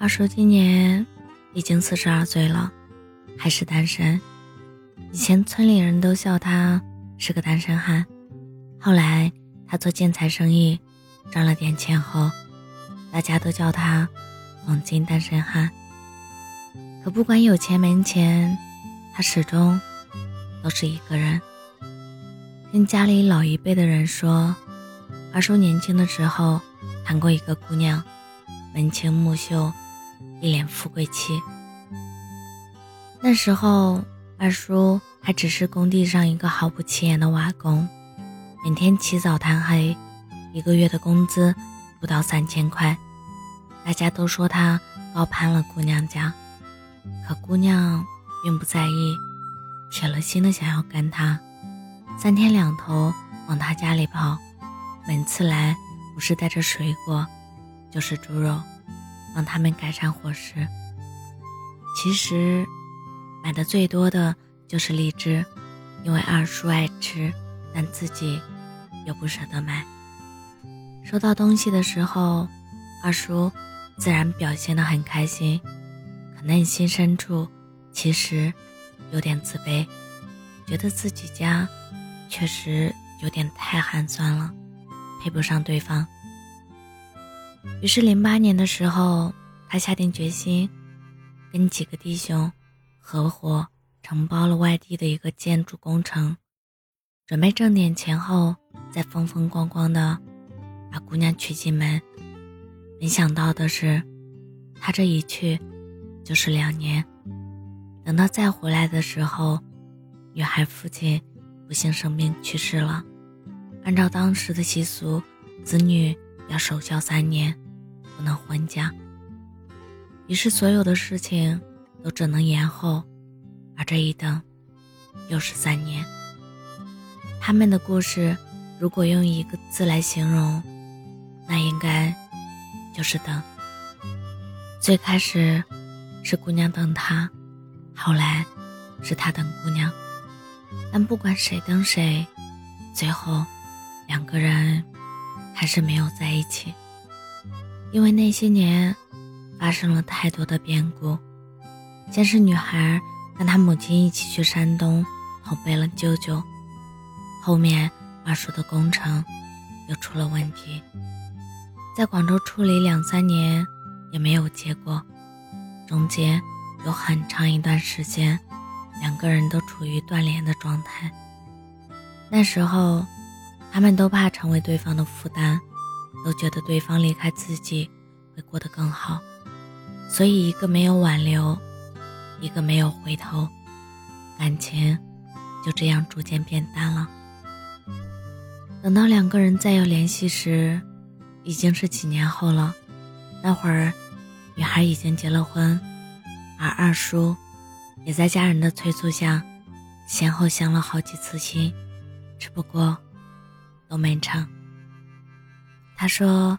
二叔今年已经四十二岁了，还是单身。以前村里人都笑他是个单身汉，后来他做建材生意赚了点钱后，大家都叫他“黄金单身汉”。可不管有钱没钱，他始终都是一个人。听家里老一辈的人说，二叔年轻的时候谈过一个姑娘，眉清目秀。一脸富贵气。那时候，二叔还只是工地上一个毫不起眼的瓦工，每天起早贪黑，一个月的工资不到三千块。大家都说他高攀了姑娘家，可姑娘并不在意，铁了心的想要跟他，三天两头往他家里跑，每次来不是带着水果，就是猪肉。帮他们改善伙食。其实，买的最多的就是荔枝，因为二叔爱吃，但自己又不舍得买。收到东西的时候，二叔自然表现得很开心，可内心深处其实有点自卑，觉得自己家确实有点太寒酸了，配不上对方。于是，零八年的时候，他下定决心，跟几个弟兄合伙承包了外地的一个建筑工程，准备挣点钱后再风风光光的把姑娘娶进门。没想到的是，他这一去就是两年。等到再回来的时候，女孩父亲不幸生病去世了。按照当时的习俗，子女要守孝三年。不能婚嫁，于是所有的事情都只能延后，而这一等，又是三年。他们的故事，如果用一个字来形容，那应该就是等。最开始是姑娘等他，后来是他等姑娘，但不管谁等谁，最后两个人还是没有在一起。因为那些年发生了太多的变故，先是女孩跟她母亲一起去山东投奔了舅舅，后面二叔的工程又出了问题，在广州处理两三年也没有结果，中间有很长一段时间，两个人都处于断联的状态。那时候，他们都怕成为对方的负担。都觉得对方离开自己会过得更好，所以一个没有挽留，一个没有回头，感情就这样逐渐变淡了。等到两个人再有联系时，已经是几年后了。那会儿，女孩已经结了婚，而二叔也在家人的催促下，先后相了好几次亲，只不过都没成。他说：“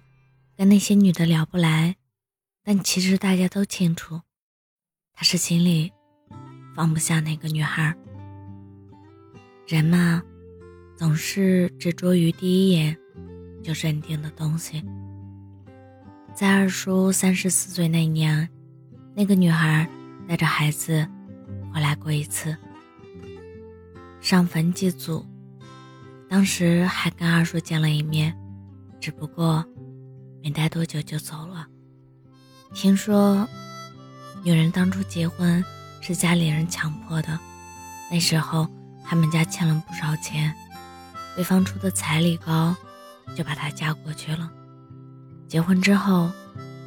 跟那些女的聊不来，但其实大家都清楚，他是心里放不下那个女孩。人嘛，总是执着于第一眼就认定的东西。在二叔三十四岁那年，那个女孩带着孩子回来过一次，上坟祭祖，当时还跟二叔见了一面。”只不过，没待多久就走了。听说，女人当初结婚是家里人强迫的，那时候他们家欠了不少钱，对方出的彩礼高，就把她嫁过去了。结婚之后，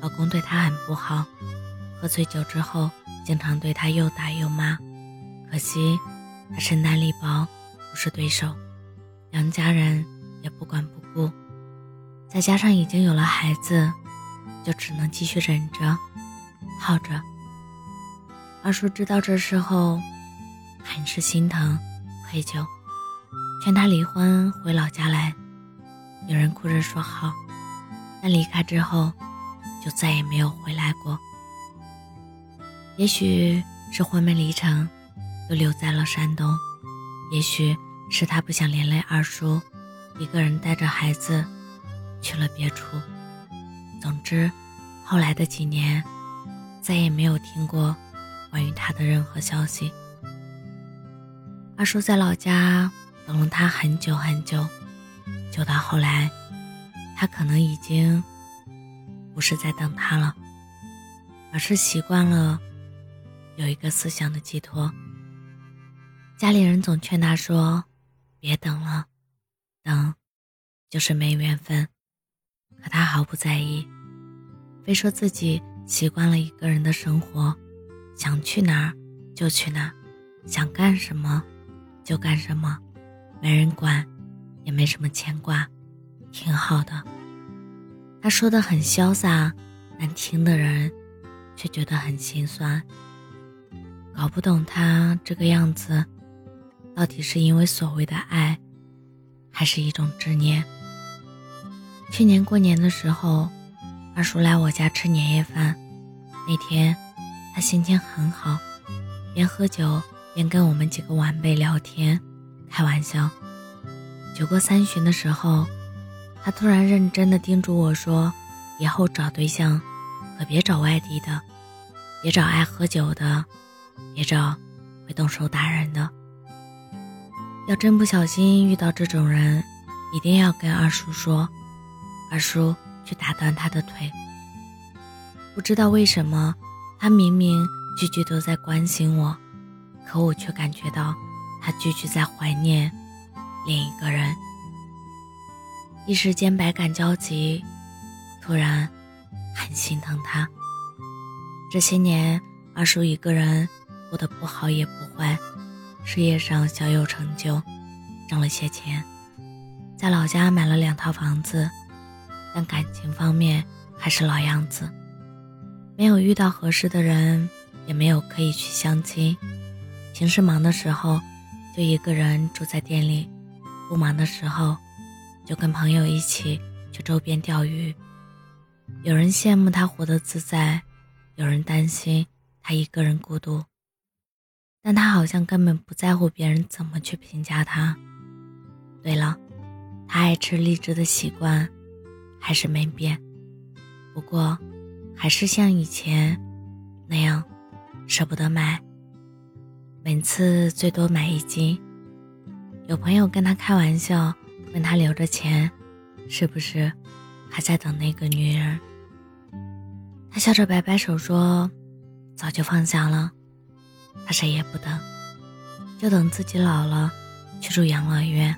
老公对她很不好，喝醉酒之后经常对她又打又骂。可惜，她身单力薄，不是对手，两家人也不管不顾。再加上已经有了孩子，就只能继续忍着、耗着。二叔知道这事后，很是心疼、愧疚，劝他离婚回老家来。有人哭着说好，但离开之后，就再也没有回来过。也许是婚没离成，又留在了山东；也许是他不想连累二叔，一个人带着孩子。去了别处。总之，后来的几年，再也没有听过关于他的任何消息。二叔在老家等了他很久很久，久到后来，他可能已经不是在等他了，而是习惯了有一个思想的寄托。家里人总劝他说：“别等了，等就是没缘分。”可他毫不在意，非说自己习惯了一个人的生活，想去哪儿就去哪儿，想干什么就干什么，没人管，也没什么牵挂，挺好的。他说的很潇洒，但听的人却觉得很心酸。搞不懂他这个样子。到底是因为所谓的爱，还是一种执念？去年过年的时候，二叔来我家吃年夜饭。那天，他心情很好，边喝酒边跟我们几个晚辈聊天、开玩笑。酒过三巡的时候，他突然认真的叮嘱我说：“以后找对象，可别找外地的，别找爱喝酒的，别找会动手打人的。”要真不小心遇到这种人，一定要跟二叔说，二叔去打断他的腿。不知道为什么，他明明句句都在关心我，可我却感觉到他句句在怀念另一个人。一时间百感交集，突然很心疼他。这些年，二叔一个人过得不好也不坏。事业上小有成就，挣了些钱，在老家买了两套房子，但感情方面还是老样子，没有遇到合适的人，也没有可以去相亲。平时忙的时候就一个人住在店里，不忙的时候就跟朋友一起去周边钓鱼。有人羡慕他活得自在，有人担心他一个人孤独。但他好像根本不在乎别人怎么去评价他。对了，他爱吃荔枝的习惯还是没变，不过还是像以前那样舍不得买，每次最多买一斤。有朋友跟他开玩笑，问他留着钱是不是还在等那个女人。他笑着摆摆手说：“早就放下了。”他谁也不等，就等自己老了，去住养老院。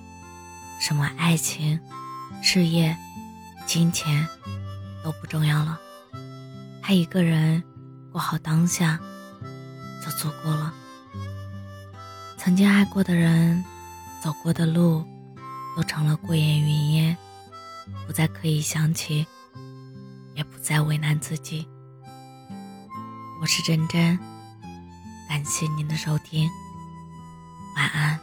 什么爱情、事业、金钱都不重要了，他一个人过好当下就足够了。曾经爱过的人，走过的路，都成了过眼云烟，不再刻意想起，也不再为难自己。我是真真。感谢您的收听，晚安。